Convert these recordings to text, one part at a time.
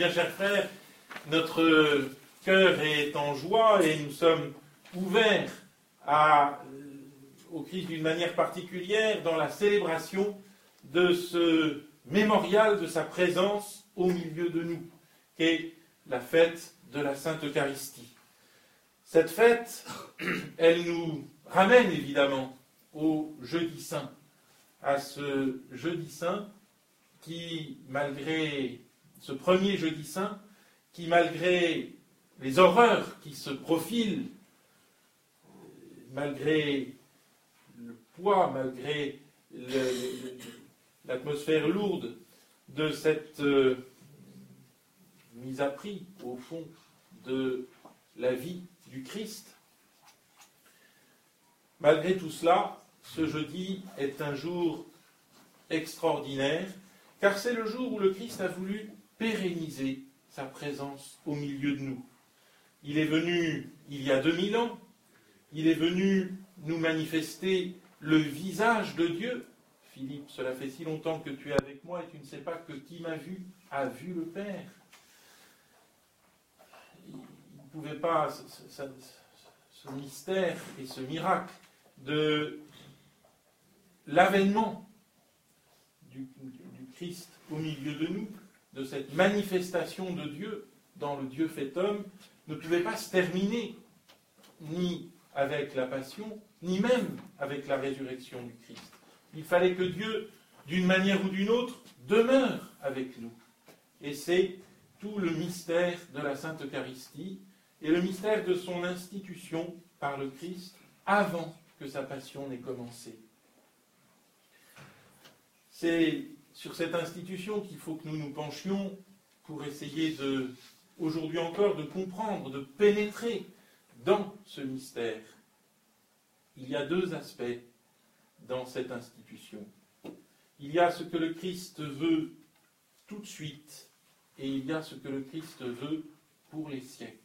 bien, chers frères, notre cœur est en joie et nous sommes ouverts euh, au Christ d'une manière particulière dans la célébration de ce mémorial de sa présence au milieu de nous, qu'est la fête de la Sainte Eucharistie. Cette fête, elle nous ramène évidemment au jeudi saint, à ce jeudi saint qui, malgré ce premier jeudi saint, qui, malgré les horreurs qui se profilent, malgré le poids, malgré l'atmosphère lourde de cette euh, mise à prix, au fond, de la vie du Christ, malgré tout cela, ce jeudi est un jour extraordinaire, car c'est le jour où le Christ a voulu pérenniser sa présence au milieu de nous. Il est venu il y a 2000 ans, il est venu nous manifester le visage de Dieu. Philippe, cela fait si longtemps que tu es avec moi et tu ne sais pas que qui m'a vu a vu le Père. Il ne pouvait pas, ce, mystère et ce miracle de l'avènement du, Christ au milieu de nous, de cette manifestation de Dieu dans le Dieu fait homme, ne pouvait pas se terminer ni avec la passion, ni même avec la résurrection du Christ. Il fallait que Dieu, d'une manière ou d'une autre, demeure avec nous. Et c'est tout le mystère de la Sainte Eucharistie et le mystère de son institution par le Christ avant que sa passion n'ait commencé. C'est sur cette institution qu'il faut que nous nous penchions pour essayer de, aujourd'hui encore, de comprendre, de pénétrer dans ce mystère. Il y a deux aspects dans cette institution. Il y a ce que le Christ veut tout de suite et il y a ce que le Christ veut pour les siècles.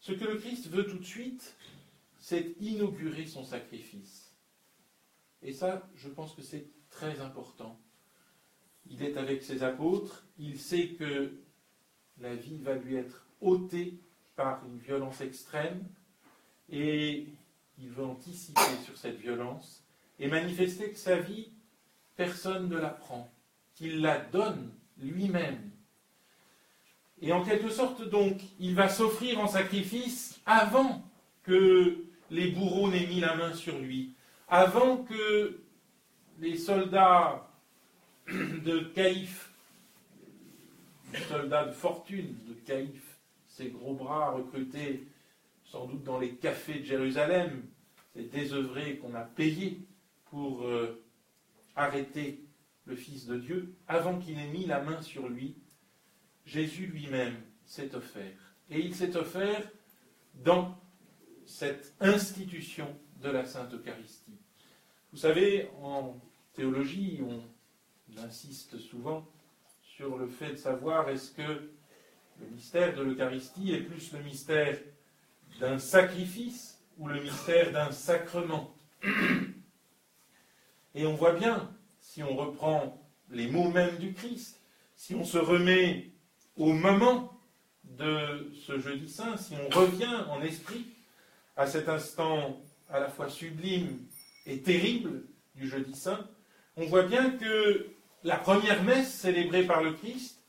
Ce que le Christ veut tout de suite, c'est inaugurer son sacrifice. Et ça, je pense que c'est très important. Il est avec ses apôtres, il sait que la vie va lui être ôtée par une violence extrême, et il veut anticiper sur cette violence et manifester que sa vie, personne ne la prend, qu'il la donne lui-même. Et en quelque sorte, donc, il va s'offrir en sacrifice avant que les bourreaux n'aient mis la main sur lui, avant que les soldats de Caïphe, les soldats de fortune de Caïphe, ces gros bras recrutés sans doute dans les cafés de Jérusalem, ces désœuvrés qu'on a payés pour euh, arrêter le Fils de Dieu, avant qu'il n'ait mis la main sur lui, Jésus lui-même s'est offert. Et il s'est offert dans cette institution de la Sainte Eucharistie. Vous savez, en théologie, on insiste souvent sur le fait de savoir est-ce que le mystère de l'Eucharistie est plus le mystère d'un sacrifice ou le mystère d'un sacrement. Et on voit bien, si on reprend les mots mêmes du Christ, si on se remet au moment de ce jeudi saint, si on revient en esprit à cet instant à la fois sublime et terrible du jeudi saint, on voit bien que la première messe célébrée par le Christ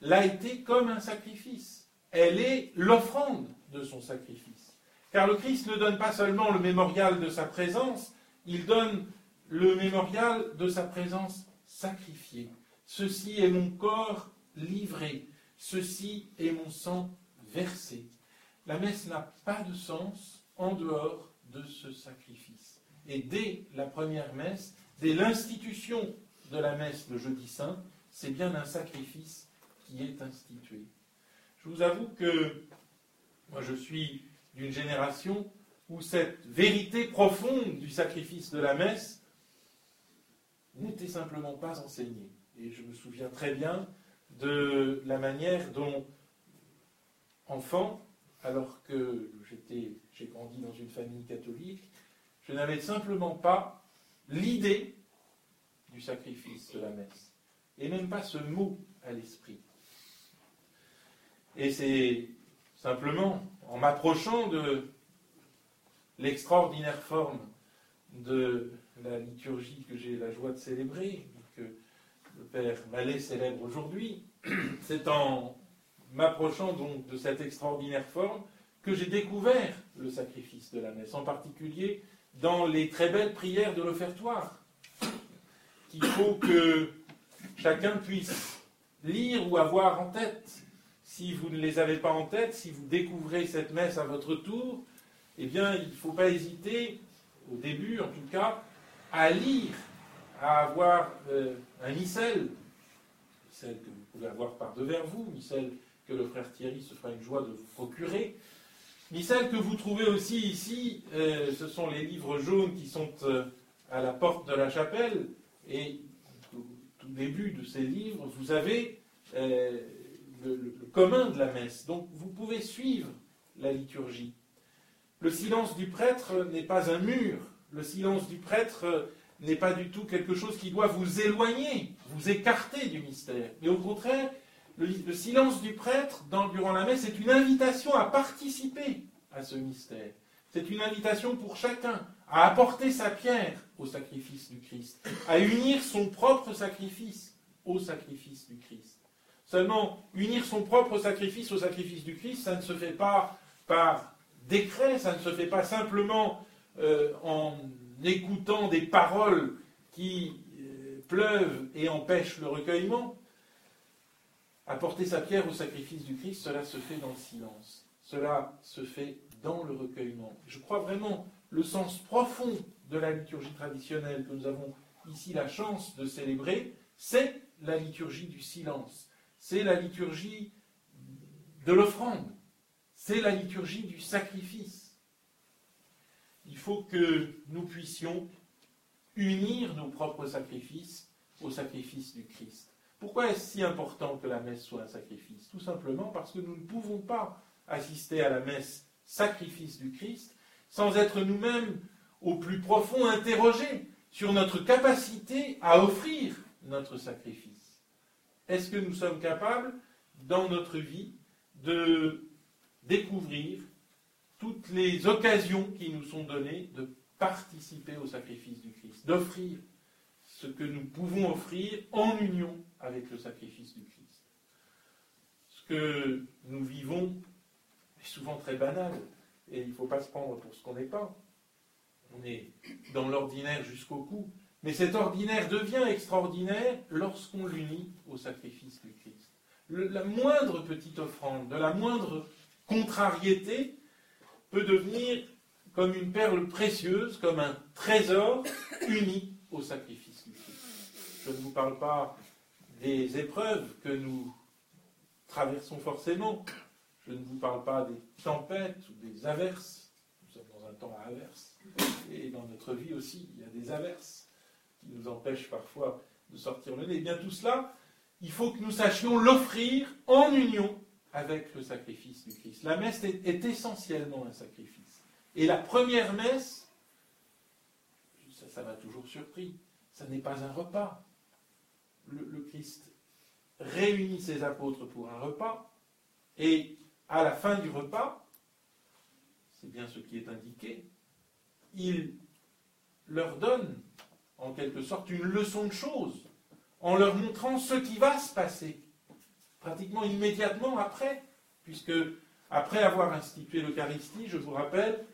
l'a été comme un sacrifice. Elle est l'offrande de son sacrifice. Car le Christ ne donne pas seulement le mémorial de sa présence, il donne le mémorial de sa présence sacrifiée. Ceci est mon corps livré, ceci est mon sang versé. La messe n'a pas de sens en dehors de ce sacrifice. Et dès la première messe, dès l'institution de la messe le jeudi saint, c'est bien un sacrifice qui est institué. Je vous avoue que moi je suis d'une génération où cette vérité profonde du sacrifice de la messe n'était simplement pas enseignée. Et je me souviens très bien de la manière dont, enfant, alors que j'étais, j'ai grandi dans une famille catholique, je n'avais simplement pas l'idée du sacrifice de la messe, et même pas ce mot à l'esprit. Et c'est simplement en m'approchant de l'extraordinaire forme de la liturgie que j'ai la joie de célébrer, que le Père Mallet célèbre aujourd'hui, c'est en m'approchant donc de cette extraordinaire forme que j'ai découvert le sacrifice de la messe, en particulier dans les très belles prières de l'offertoire, qu'il faut que chacun puisse lire ou avoir en tête. Si vous ne les avez pas en tête, si vous découvrez cette messe à votre tour, eh bien, il ne faut pas hésiter, au début en tout cas, à lire, à avoir euh, un missel, celle que vous pouvez avoir par devers vous, missel que le frère Thierry se fera une joie de vous procurer, missel que vous trouvez aussi ici, euh, ce sont les livres jaunes qui sont euh, à la porte de la chapelle, et au tout début de ces livres, vous avez le, le commun de la messe. Donc vous pouvez suivre la liturgie. Le silence du prêtre n'est pas un mur. Le silence du prêtre n'est pas du tout quelque chose qui doit vous éloigner, vous écarter du mystère. Mais au contraire, le, silence du prêtre durant la messe est une invitation à participer à ce mystère. C'est une invitation pour chacun à apporter sa pierre au sacrifice du Christ, à unir son propre sacrifice au sacrifice du Christ. Seulement, unir son propre sacrifice au sacrifice du Christ, ça ne se fait pas par décret, ça ne se fait pas simplement euh, en écoutant des paroles qui euh, pleuvent et empêchent le recueillement. Apporter sa pierre au sacrifice du Christ, cela se fait dans le silence. Cela se fait dans le recueillement. Je crois vraiment le sens profond de la liturgie traditionnelle que nous avons ici la chance de célébrer, c'est la liturgie du silence. C'est la liturgie de l'offrande. C'est la liturgie du sacrifice. Il faut que nous puissions unir nos propres sacrifices au sacrifice du Christ. Pourquoi est-ce si important que la messe soit un sacrifice? Tout simplement parce que nous ne pouvons pas assister à la messe sacrifice du Christ sans être nous-mêmes au plus profond interrogés sur notre capacité à offrir notre sacrifice. Est-ce que nous sommes capables, dans notre vie, de découvrir toutes les occasions qui nous sont données de participer au sacrifice du Christ, d'offrir ce que nous pouvons offrir en union avec le sacrifice du Christ. Ce que nous vivons est souvent très banal, et il ne faut pas se prendre pour ce qu'on n'est pas. On est dans l'ordinaire jusqu'au cou, mais cet ordinaire devient extraordinaire lorsqu'on l'unit au sacrifice du Christ. la moindre petite offrande, de la moindre contrariété peut devenir comme une perle précieuse, comme un trésor uni au sacrifice du Christ. Je ne vous parle pas des épreuves que nous traversons forcément. Je ne vous parle pas des tempêtes ou des averses. Nous sommes dans un temps à averses. Et dans notre vie aussi, il y a des averses qui nous empêchent parfois de sortir le nez. Et bien tout cela, il faut que nous sachions l'offrir en union avec le sacrifice du Christ. La messe est, essentiellement un sacrifice. Et la première messe, ça m'a toujours surpris, ça n'est pas un repas. Le, Christ réunit ses apôtres pour un repas, et à la fin du repas, c'est bien ce qui est indiqué, il leur donne en quelque sorte une leçon de choses, en leur montrant ce qui va se passer pratiquement immédiatement après, puisque après avoir institué l'Eucharistie, je vous rappelle, le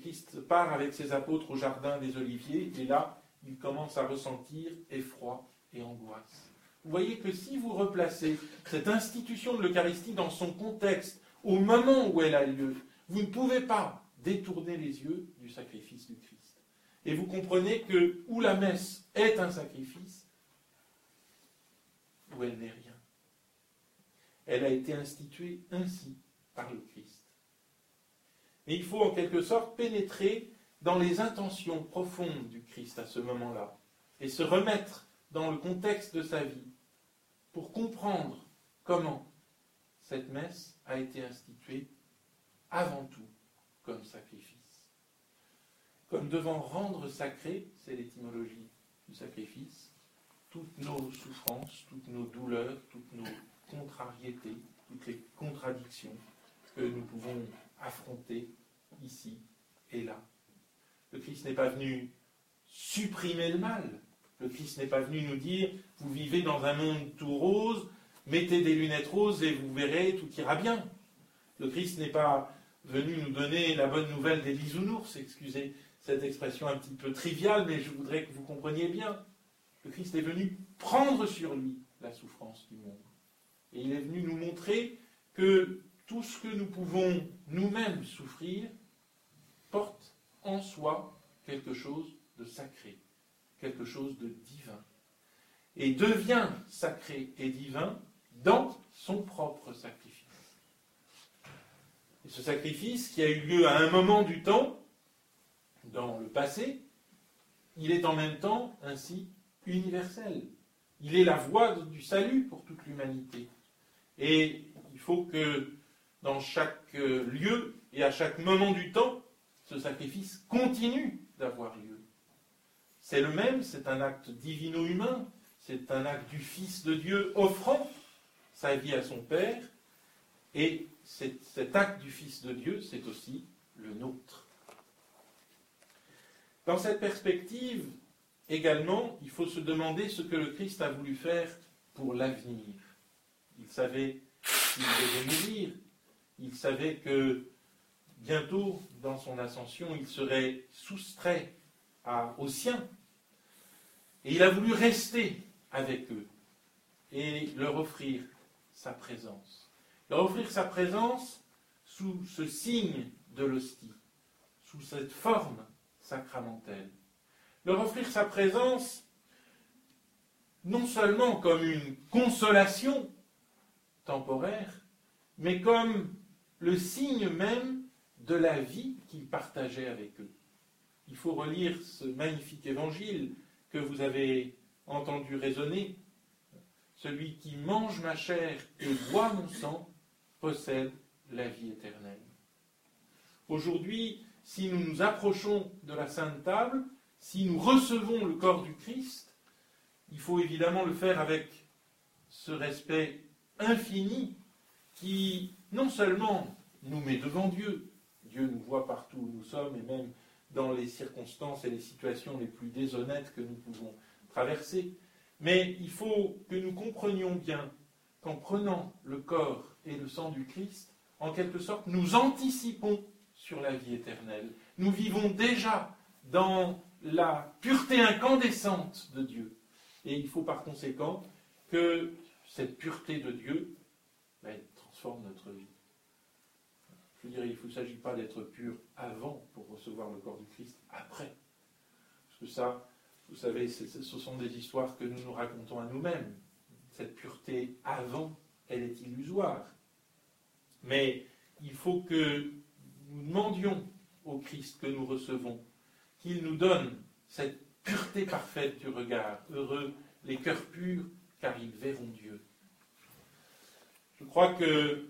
Christ part avec ses apôtres au jardin des Oliviers, et là, il commence à ressentir effroi et angoisse. Vous voyez que si vous replacez cette institution de l'Eucharistie dans son contexte, au moment où elle a lieu, vous ne pouvez pas détourner les yeux du sacrifice du Christ. Et vous comprenez que où la messe est un sacrifice, où elle n'est rien. Elle a été instituée ainsi par le Christ. Mais il faut en quelque sorte pénétrer dans les intentions profondes du Christ à ce moment-là et se remettre dans le contexte de sa vie pour comprendre comment cette messe a été instituée avant tout comme sacrifice. Comme devant rendre sacré, c'est l'étymologie du sacrifice, toutes nos souffrances, toutes nos douleurs, toutes nos contrariétés, toutes les contradictions que nous pouvons affronter ici et là. Le Christ n'est pas venu supprimer le mal. Le Christ n'est pas venu nous dire, vous vivez dans un monde tout rose, mettez des lunettes roses et vous verrez, tout ira bien. Le Christ n'est pas venu nous donner la bonne nouvelle des bisounours, excusez cette expression un petit peu triviale, mais je voudrais que vous compreniez bien. Le Christ est venu prendre sur lui la souffrance du monde. Et il est venu nous montrer que tout ce que nous pouvons nous-mêmes souffrir porte en soi quelque chose de sacré, quelque chose de divin. Et devient sacré et divin dans son propre sacrifice. Et ce sacrifice qui a eu lieu à un moment du temps, dans le passé, il est en même temps ainsi universel. Il est la voie du salut pour toute l'humanité. Et il faut que dans chaque euh, lieu et à chaque moment du temps, ce sacrifice continue d'avoir lieu. C'est le même, c'est un acte divino-humain, c'est un acte du Fils de Dieu offrant sa vie à son Père, et cet acte du Fils de Dieu, c'est aussi le nôtre. Dans cette perspective, également, il faut se demander ce que le Christ a voulu faire pour l'avenir. Il savait qu'il devait mourir, il savait que bientôt, dans son ascension, il serait soustrait aux siens. Et il a voulu rester avec eux et leur offrir sa présence. Leur offrir sa présence sous ce signe de l'hostie, sous cette forme sacramentelle. Leur offrir sa présence non seulement comme une consolation temporaire, mais comme le signe même de la vie qu'il partageait avec eux. Il faut relire ce magnifique évangile que vous avez entendu résonner. Celui qui mange ma chair et boit mon sang possède la vie éternelle. Aujourd'hui, si nous nous approchons de la Sainte Table, si nous recevons le corps du Christ, il faut évidemment le faire avec ce respect infini qui non seulement nous met devant Dieu, Dieu nous voit partout où nous sommes et même dans les circonstances et les situations les plus déshonnêtes que nous pouvons traverser, mais il faut que nous comprenions bien qu'en prenant le corps et le sang du Christ, en quelque sorte, nous anticipons sur la vie éternelle. Nous vivons déjà dans la pureté incandescente de Dieu. Et il faut par conséquent que cette pureté de Dieu ben, notre vie. Je dirais, il ne s'agit pas d'être pur avant pour recevoir le corps du Christ, après. Parce que ça, vous savez, ce sont des histoires que nous nous racontons à nous-mêmes. Cette pureté avant, elle est illusoire. Mais il faut que nous demandions au Christ que nous recevons qu'il nous donne cette pureté parfaite du regard. Heureux les cœurs purs, car ils verront Dieu. Je crois que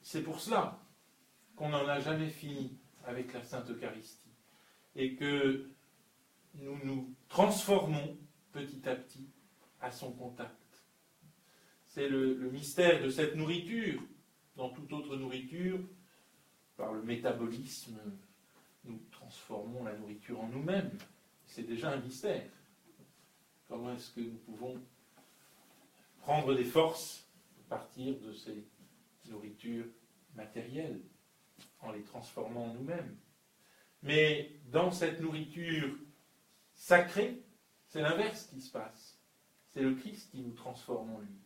c'est pour cela qu'on n'en a jamais fini avec la Sainte Eucharistie et que nous nous transformons petit à petit à son contact. C'est le, mystère de cette nourriture. Dans toute autre nourriture, par le métabolisme, nous transformons la nourriture en nous-mêmes. C'est déjà un mystère. Comment est-ce que nous pouvons prendre des forces à partir de ces nourritures matérielles en les transformant nous-mêmes Mais dans cette nourriture sacrée, c'est l'inverse qui se passe. C'est le Christ qui nous transforme en lui.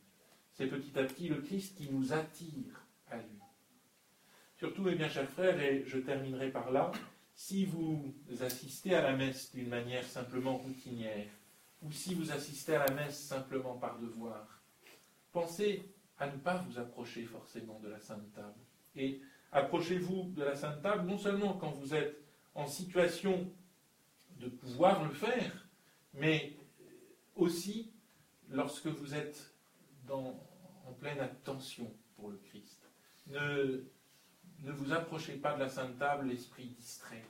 C'est petit à petit le Christ qui nous attire à lui. Surtout, mes bien chers frères, et je terminerai par là, si vous assistez à la messe d'une manière simplement routinière, ou si vous assistez à la messe simplement par devoir, pensez à ne pas vous approcher forcément de la Sainte Table. Et approchez-vous de la Sainte Table non seulement quand vous êtes en situation de pouvoir le faire, mais aussi lorsque vous êtes en pleine attention pour le Christ. Ne, ne vous approchez pas de la Sainte Table l'esprit distrait.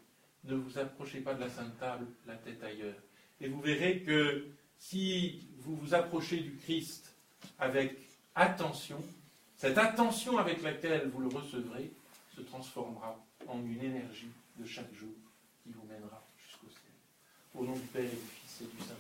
Ne vous approchez pas de la Sainte Table la tête ailleurs. Et vous verrez que si vous vous approchez du Christ avec attention, cette attention avec laquelle vous le recevrez se transformera en une énergie de chaque jour qui vous mènera jusqu'au ciel. Au nom du Père et du Fils et du Saint